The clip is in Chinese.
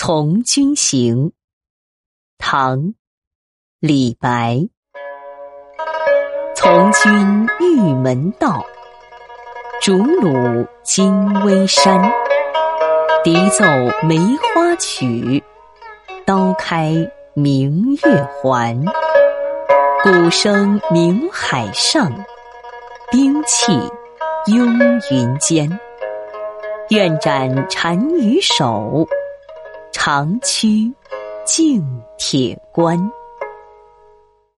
从军行，唐·李白。从军玉门道，逐虏金微山。笛奏梅花曲，刀开明月还。鼓声鸣海上，兵器拥云间。愿斩单于手。长驱净铁关。